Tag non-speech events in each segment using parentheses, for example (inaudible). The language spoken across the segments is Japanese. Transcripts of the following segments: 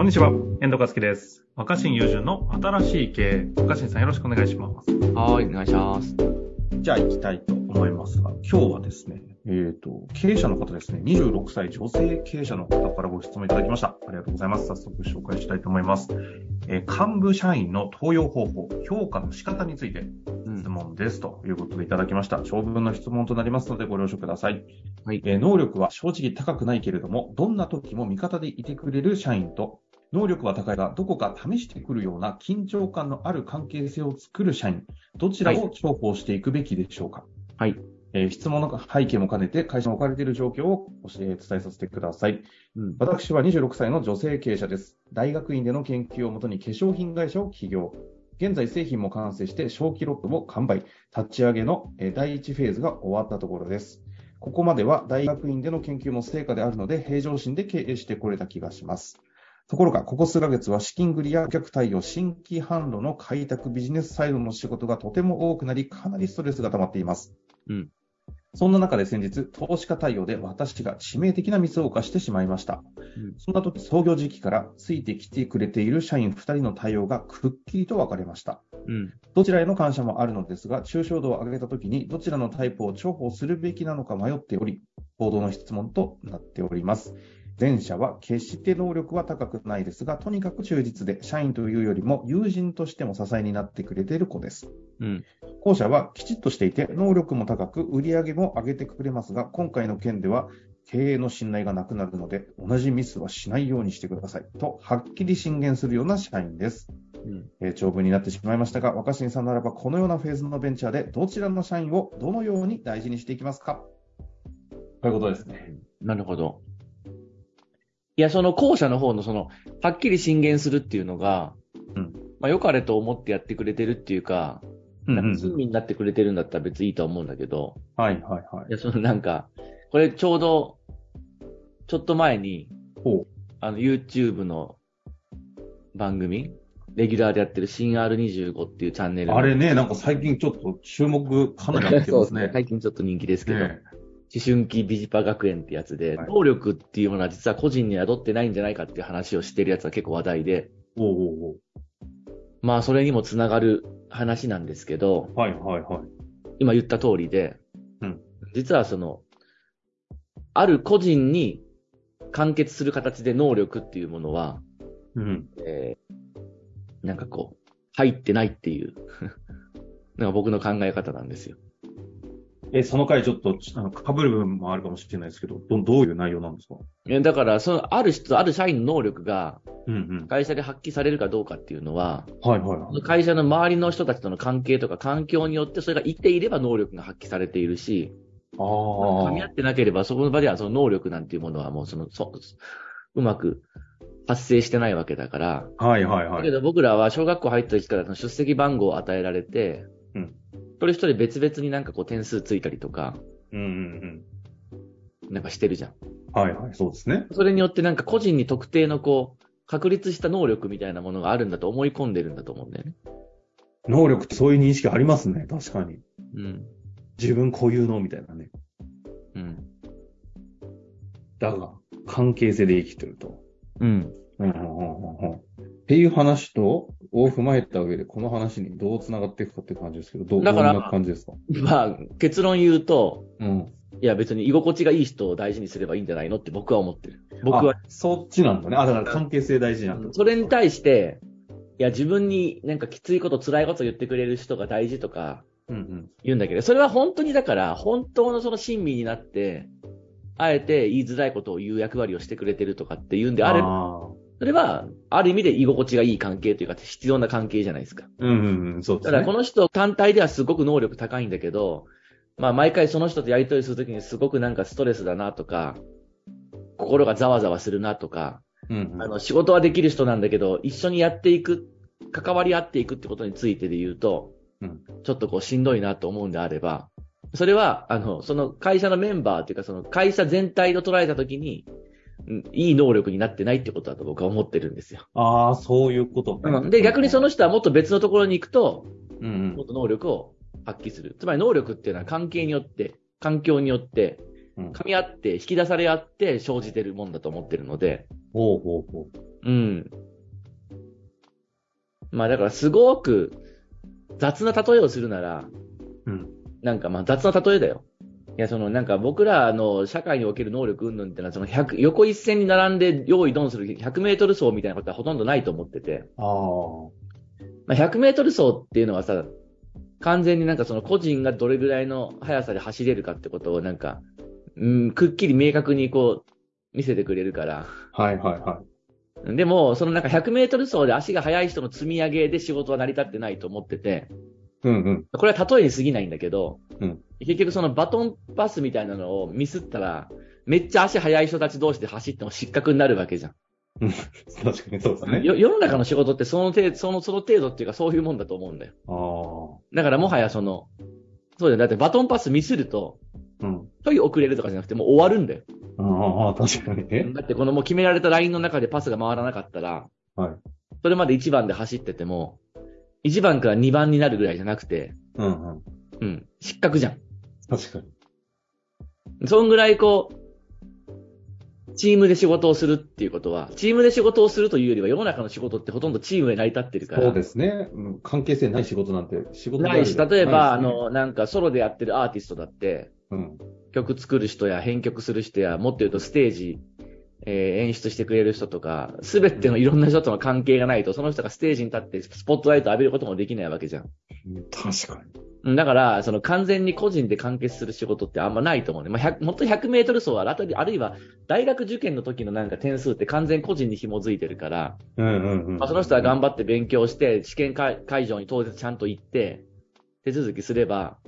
こんにちは、遠藤和樹です。若新友人の新しい経営。若新さんよろしくお願いします。はい、お願いします。じゃあ行きたいと思いますが、今日はですね、えっ、と、経営者の方ですね、26歳女性経営者の方からご質問いただきました。ありがとうございます。早速紹介したいと思います。えー幹部社員の登用方法、評価の仕方について質問ですということでいただきました。長文の質問となりますのでご了承ください。はいえー能力は正直高くないけれども、どんな時も味方でいてくれる社員と、能力は高いが、どこか試してくるような緊張感のある関係性を作る社員、どちらを重宝していくべきでしょうか。はい。えー質問の背景も兼ねて、会社に置かれている状況を教え伝えさせてください。うん。私は26歳の女性経営者です。大学院での研究をもとに化粧品会社を起業。現在製品も完成して小規ロットも完売。立ち上げのえー第1フェーズが終わったところです。ここまでは大学院での研究も成果であるので、平常心で経営してこれた気がします。ところが、ここ数ヶ月は資金繰りや顧客対応、新規販路の開拓、ビジネスサイドの仕事がとても多くなり、かなりストレスが溜まっています。うんそんな中で先日、投資家対応で私が致命的なミスを犯してしまいました。うんそんな時、創業時期からついてきてくれている社員2人の対応がくっきりと分かれました。うん。どちらへの感謝もあるのですが、抽象度を上げたときに、どちらのタイプを重宝するべきなのか迷っており、報道の質問となっております。前者は決して能力は高くないですが、とにかく忠実で、社員というよりも友人としても支えになってくれている子です。うん。後者はきちっとしていて、能力も高く、売り上げも上げてくれますが、今回の件では、経営の信頼がなくなるので、同じミスはしないようにしてください。と、はっきり進言するような社員です。うん。えー長文になってしまいましたが、若新さんならば、このようなフェーズのベンチャーで、どちらの社員をどのように大事にしていきますか？ということですね。なるほど。いや、その後者の方のその、はっきり進言するっていうのが、うんまあ、良かれと思ってやってくれてるっていうか、うんなんか親身になってくれてるんだったら別にいいとは思うんだけど、はいはいはいい。や、そのなんか、これちょうど、ちょっと前に、ほう。あの、YouTube の番組、レギュラーでやってる新 R25 っていうチャンネルの。あれね、なんか最近ちょっと注目かなりなって (laughs) そうまね。ですすね。最近ちょっと人気ですけど、ね思春期ビジパ学園ってやつで、はい能力っていうものは実は個人に宿ってないんじゃないかっていう話をしてるやつは結構話題で、おうおうおうまあそれにもつながる話なんですけど、はいはいはい。今言った通りで、うん実はその、ある個人に完結する形で能力っていうものは、うん。えーなんかこう、入ってないっていう、(laughs) のが僕の考え方なんですよ。え、その回ちょっと、あの、被る部分もあるかもしれないですけど、ど、どういう内容なんですか？えだから、その、ある人、ある社員の能力がうんうん。会社で発揮されるかどうかっていうのは、はいはいはい。会社の周りの人たちとの関係とか環境によってそれが一定いれば能力が発揮されているし、ああ。噛み合ってなければそこの場ではその能力なんていうものはもうその、そうまく発生してないわけだから、はいはいはい。だけど僕らは小学校入った時から出席番号を与えられて、うん一人一人別々になんかこう点数ついたりとか、うんうんなんかしてるじゃん。うん。はいはい、そうですね。それによってなんか個人に特定のこう、確立した能力みたいなものがあるんだと思い込んでるんだと思うんだよね。能力ってそういう認識ありますね、確かに。うん。自分固有のみたいなね。うん。だが、関係性で生きてると。うん。うんうんうんうんっていう話と、を踏まえた上で、この話にどう繋がっていくかって感じですけど、どう、だからどんな感じですか？まあ、結論言うと、うん。いや別に居心地がいい人を大事にすればいいんじゃないのって僕は思ってる。僕はあ。そっちなんだね。あ、だから関係性大事なんだ。それに対して、いや自分になんかきついこと辛いこと言ってくれる人が大事とかうんうん。言うんだけど、それは本当にだから、本当のその親身になって、あえて言いづらいことを言う役割をしてくれてるとかっていうんであれば、あーそれは、ある意味で居心地がいい関係というか、必要な関係じゃないですか。うんうんうん、そうですね。だからこの人単体ではすごく能力高いんだけど、まあ毎回その人とやりとりするときにすごくなんかストレスだなとか、心がざわざわするなとか、うんうんあの仕事はできる人なんだけど、一緒にやっていく、関わり合っていくってことについてで言うと、うんちょっとこうしんどいなと思うんであれば、それは、あの、その会社のメンバーっていうか、その会社全体と捉えたときに、うんいい能力になってないってことだと僕は思ってるんですよ。ああ、そういうことね、で、逆にその人はもっと別のところに行くと、うんもっと能力を発揮する。つまり能力っていうのは関係によって、環境によって、うん。噛み合って、引き出され合って生じてるもんだと思ってるので、ほうほうほう。うん。まあだからすごく雑な例えをするなら、うん。なんかまあ雑な例えだよ。いや、そのなんか僕らの社会における能力云々ってのは、その100、横一線に並んで用意ドンする100メートル走みたいなことはほとんどないと思ってて。ああ。まあ、100メートル走っていうのはさ、完全になんかその個人がどれぐらいの速さで走れるかってことをなんか、うん、くっきり明確にこう、見せてくれるから。はいはいはい。でも、そのなんか100メートル走で足が速い人の積み上げで仕事は成り立ってないと思ってて、うんうん。これは例えに過ぎないんだけど、うん結局そのバトンパスみたいなのをミスったら、めっちゃ足速い人たち同士で走っても失格になるわけじゃん。確かにそうですね。よ世の中の仕事ってその程度、その、その程度っていうかそういうもんだと思うんだよ。あだからもはやその、そうだよ。だってバトンパスミスると、あ。うん。ちょい遅れるとかじゃなくてもう終わるんだよ。ああ、確かにね。だってこのもう決められたラインの中でパスが回らなかったら、はい。それまで1番で走ってても、1番から2番になるぐらいじゃなくて、うんうん。うん、失格じゃん。確かに。そんぐらいこう、チームで仕事をするっていうことは、チームで仕事をするというよりは世の中の仕事ってほとんどチームで成り立ってるから。そうですね。うん関係性ない仕事なんて仕事ないし、例えば、あないですね、の、なんかソロでやってるアーティストだって、うん。曲作る人や編曲する人や、もっと言うとステージ、えー演出してくれる人とか、すべてのいろんな人との関係がないと、その人がステージに立ってスポットライトを浴びることもできないわけじゃん。確かに。うんだから、その完全に個人で完結する仕事ってあんまないと思うね。まあ、100もっと100メートル走は、あたりあるいは大学受験の時のなんか点数って完全個人に紐づいてるから、うんうんうん。まあ、その人は頑張って勉強して、試験会会場に当日ちゃんと行って、手続きすれば、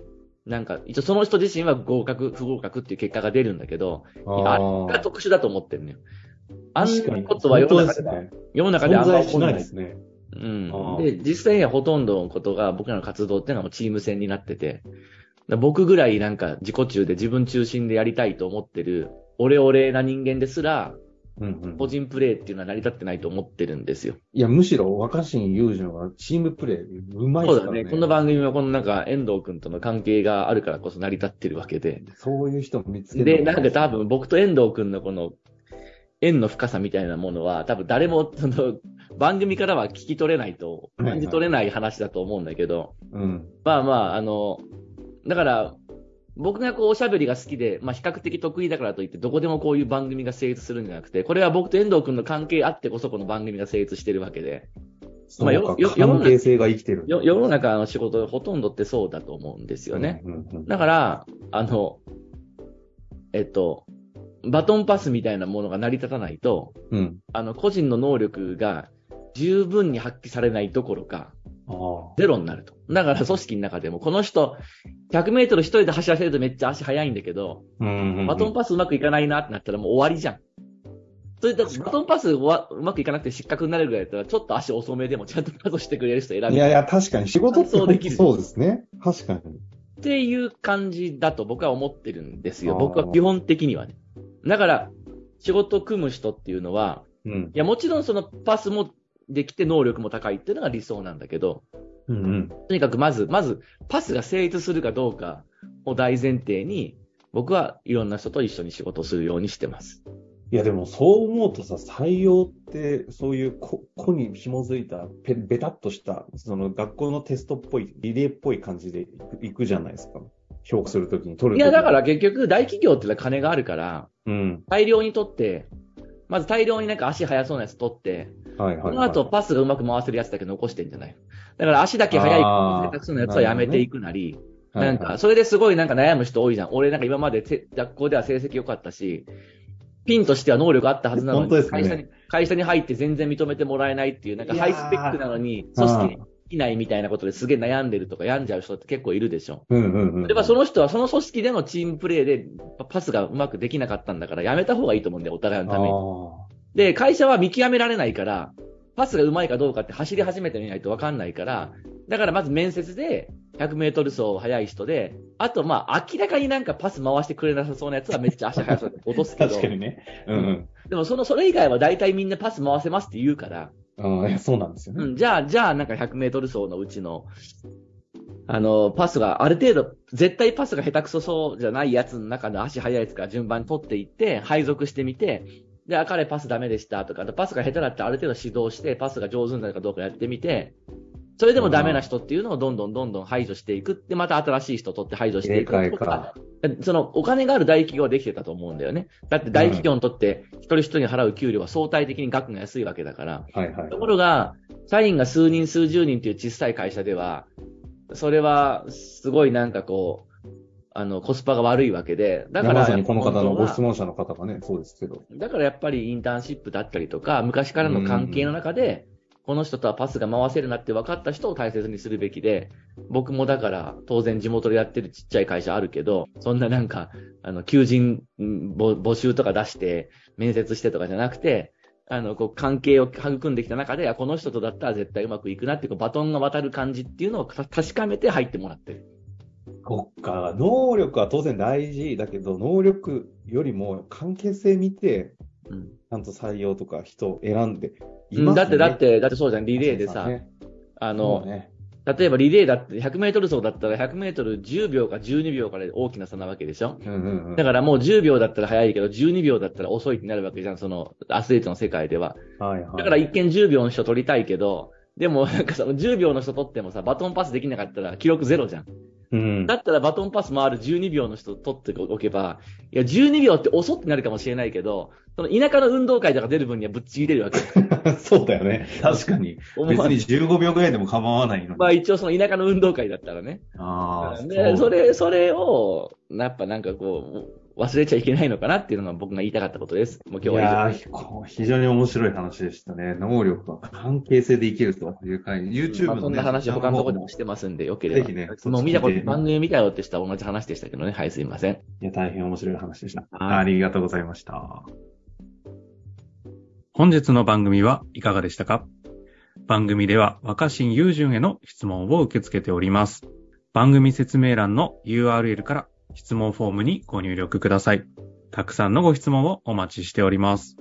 なんか、一応その人自身は合格、不合格っていう結果が出るんだけど、ああれが特殊だと思ってるのよ。あん。なことは世の中でね世の中であんま起こんないですね。うんで、実際にはほとんどのことが僕らの活動っていうのはもうチーム戦になってて、僕ぐらいなんか自己中で自分中心でやりたいと思ってる、オレオレな人間ですら、うんうん個。人プレーっていうのは成り立ってないと思ってるんですよ。いや、むしろ若新雄二のがチームプレーうまいですからね。そうだね。この番組はこのなんか遠藤くんとの関係があるからこそ成り立ってるわけで。そういう人を見つけるで、なんか多分僕と遠藤くんのこの縁の深さみたいなものは多分誰もその番組からは聞き取れないと、はいはい感じ取れない話だと思うんだけど、うん。まあまあ、あの、だから、僕がこうおしゃべりが好きで、まあ比較的得意だからといってどこでもこういう番組が成立するんじゃなくて、これは僕と遠藤くんの関係あってこそこの番組が成立してるわけで、まあよよ関係性が生きてる。よ世の中の仕事ほとんどってそうだと思うんですよね。うんうんうん。だから、あの、えっと、バトンパスみたいなものが成り立たないと、うん。あの、個人の能力が十分に発揮されないどころか。ゼロになると。だから組織の中でも、この人、100メートル一人で走らせるとめっちゃ足速いんだけど。バトンパスうまくいかないなってなったらもう終わりじゃん。それで、バトンパスはうまくいかなくて失格になるぐらいだったら、ちょっと足遅めでもちゃんとパスしてくれる人選べるいやいや、確かに仕事ってそうできるそうですね。確かに。っていう感じだと僕は思ってるんですよ。僕は基本的にはね。だから、仕事を組む人っていうのは、うん。いや、もちろんそのパスもできて能力も高いっていうのが理想なんだけど、うんうん。とにかくまず、まず、パスが成立するかどうかを大前提に、僕はいろんな人と一緒に仕事をするようにしてます。いや、でもそう思うとさ、採用って、そういう個個に紐づいた、ペベタっとした、その学校のテストっぽい、リレーっぽい感じでいくいくじゃないですか。評価するときに取る時いや、だから、結局大企業ってのは金があるから、うん。大量に取って、まず大量になんか足速そうなやつ取って、はいはい、はい。その後パスがうまく回せるやつだけ残してんじゃない？だから足だけ速い、あー下手くそなやつはやめていくなり、はいはいなんか、それですごいなんか悩む人多いじゃん。俺なんか今までて学校では成績良かったし、ピンとしては能力あったはずなのに、ね会社に、会社に入って全然認めてもらえないっていう、なんかハイスペックなのに、組織にいないみたいなことですげえ悩んでるとか病んじゃう人って結構いるでしょ。うんうんうん。例えばその人はその組織でのチームプレーでパスがうまくできなかったんだからやめた方がいいと思うんだよ、お互いのために。あで、会社は見極められないから、パスがうまいかどうかって走り始めてみないとわかんないから、だからまず面接で100メートル走速い人で、あとまあ明らかになんかパス回してくれなさそうなやつはめっちゃ足速そうで落とすーけど (laughs) 確、かにね。うんうん。でもその、それ以外は大体みんなパス回せますって言うから、ああ、いやそうなんですよね。うん、じゃあ、じゃあなんか100メートル走のうちの、あの、パスがある程度、絶対パスが下手くそそうじゃないやつの中の足速いやつから順番に取っていって、配属してみて、で、あ、彼パスダメでしたとか、パスが下手だったらある程度指導して、パスが上手になるかどうかやってみて、それでもダメな人っていうのをどんどんどんどん排除していく。で、また新しい人を取って排除していく。入れ替えか。そのお金がある大企業はできてたと思うんだよね。だって大企業にとって一人一人に払う給料は相対的に額が安いわけだから。はいはいと。ころが、社員が数人数十人という小さい会社では、それはすごいなんかこう、あの、コスパが悪いわけで、だから、まさにこの方のご質問者の方がね、そうですけど。だからやっぱりインターンシップだったりとか、昔からの関係の中で、この人とはパスが回せるなって分かった人を大切にするべきで、僕もだから当然地元でやってるちっちゃい会社あるけど、そんななんか、あの、求人ん募募集とか出して、面接してとかじゃなくて、あの、こう、関係を育んできた中で、あ、この人とだったら絶対うまくいくなって、こう、バトンが渡る感じっていうのをた確かめて入ってもらってる。そっか、能力は当然大事だけど、能力よりも関係性見て、うん。ちゃんと採用とか人を選んでね。だって、だって、だってそうじゃん、リレーでさ、ね、あの、ね、例えばリレーだって100メートル走だったら100メートル10秒か12秒から大きな差なわけでしょ？うんうんうん。だからもう10秒だったら早いけど12秒だったら遅いってなるわけじゃん、そのアスリートの世界では。はいはい。だから一見10秒の人取りたいけど、でもなんかその10秒の人取ってもさ、バトンパスできなかったら記録ゼロじゃん。うん。だったらバトンパス回る12秒の人取っておけば、いや12秒って遅ってなるかもしれないけど、その田舎の運動会とか出る分にはぶっちぎれるわけ。(laughs) そうだよね。確かに。別に15秒ぐらいでも構わないのに。まあ一応その田舎の運動会だったらね。ああ、で、それ、それを、やっぱなんかこう、忘れちゃいけないのかなっていうのが僕が言いたかったことです。もう今日いやは以ーこう非常に面白い話でしたね。能力は関係性で生きるというか、上。YouTube の、ねまあそんな話他のところでもしてますんで、よければ。ぜひねもう見たこと、番組見たよってしたら同じ話でしたけどね。はい、すいません。いや、大変面白い話でした。はいありがとうございました。本日の番組はいかがでしたか？番組では若新雄純への質問を受け付けております。番組説明欄の URL から質問フォームにご入力ください。たくさんのご質問をお待ちしております。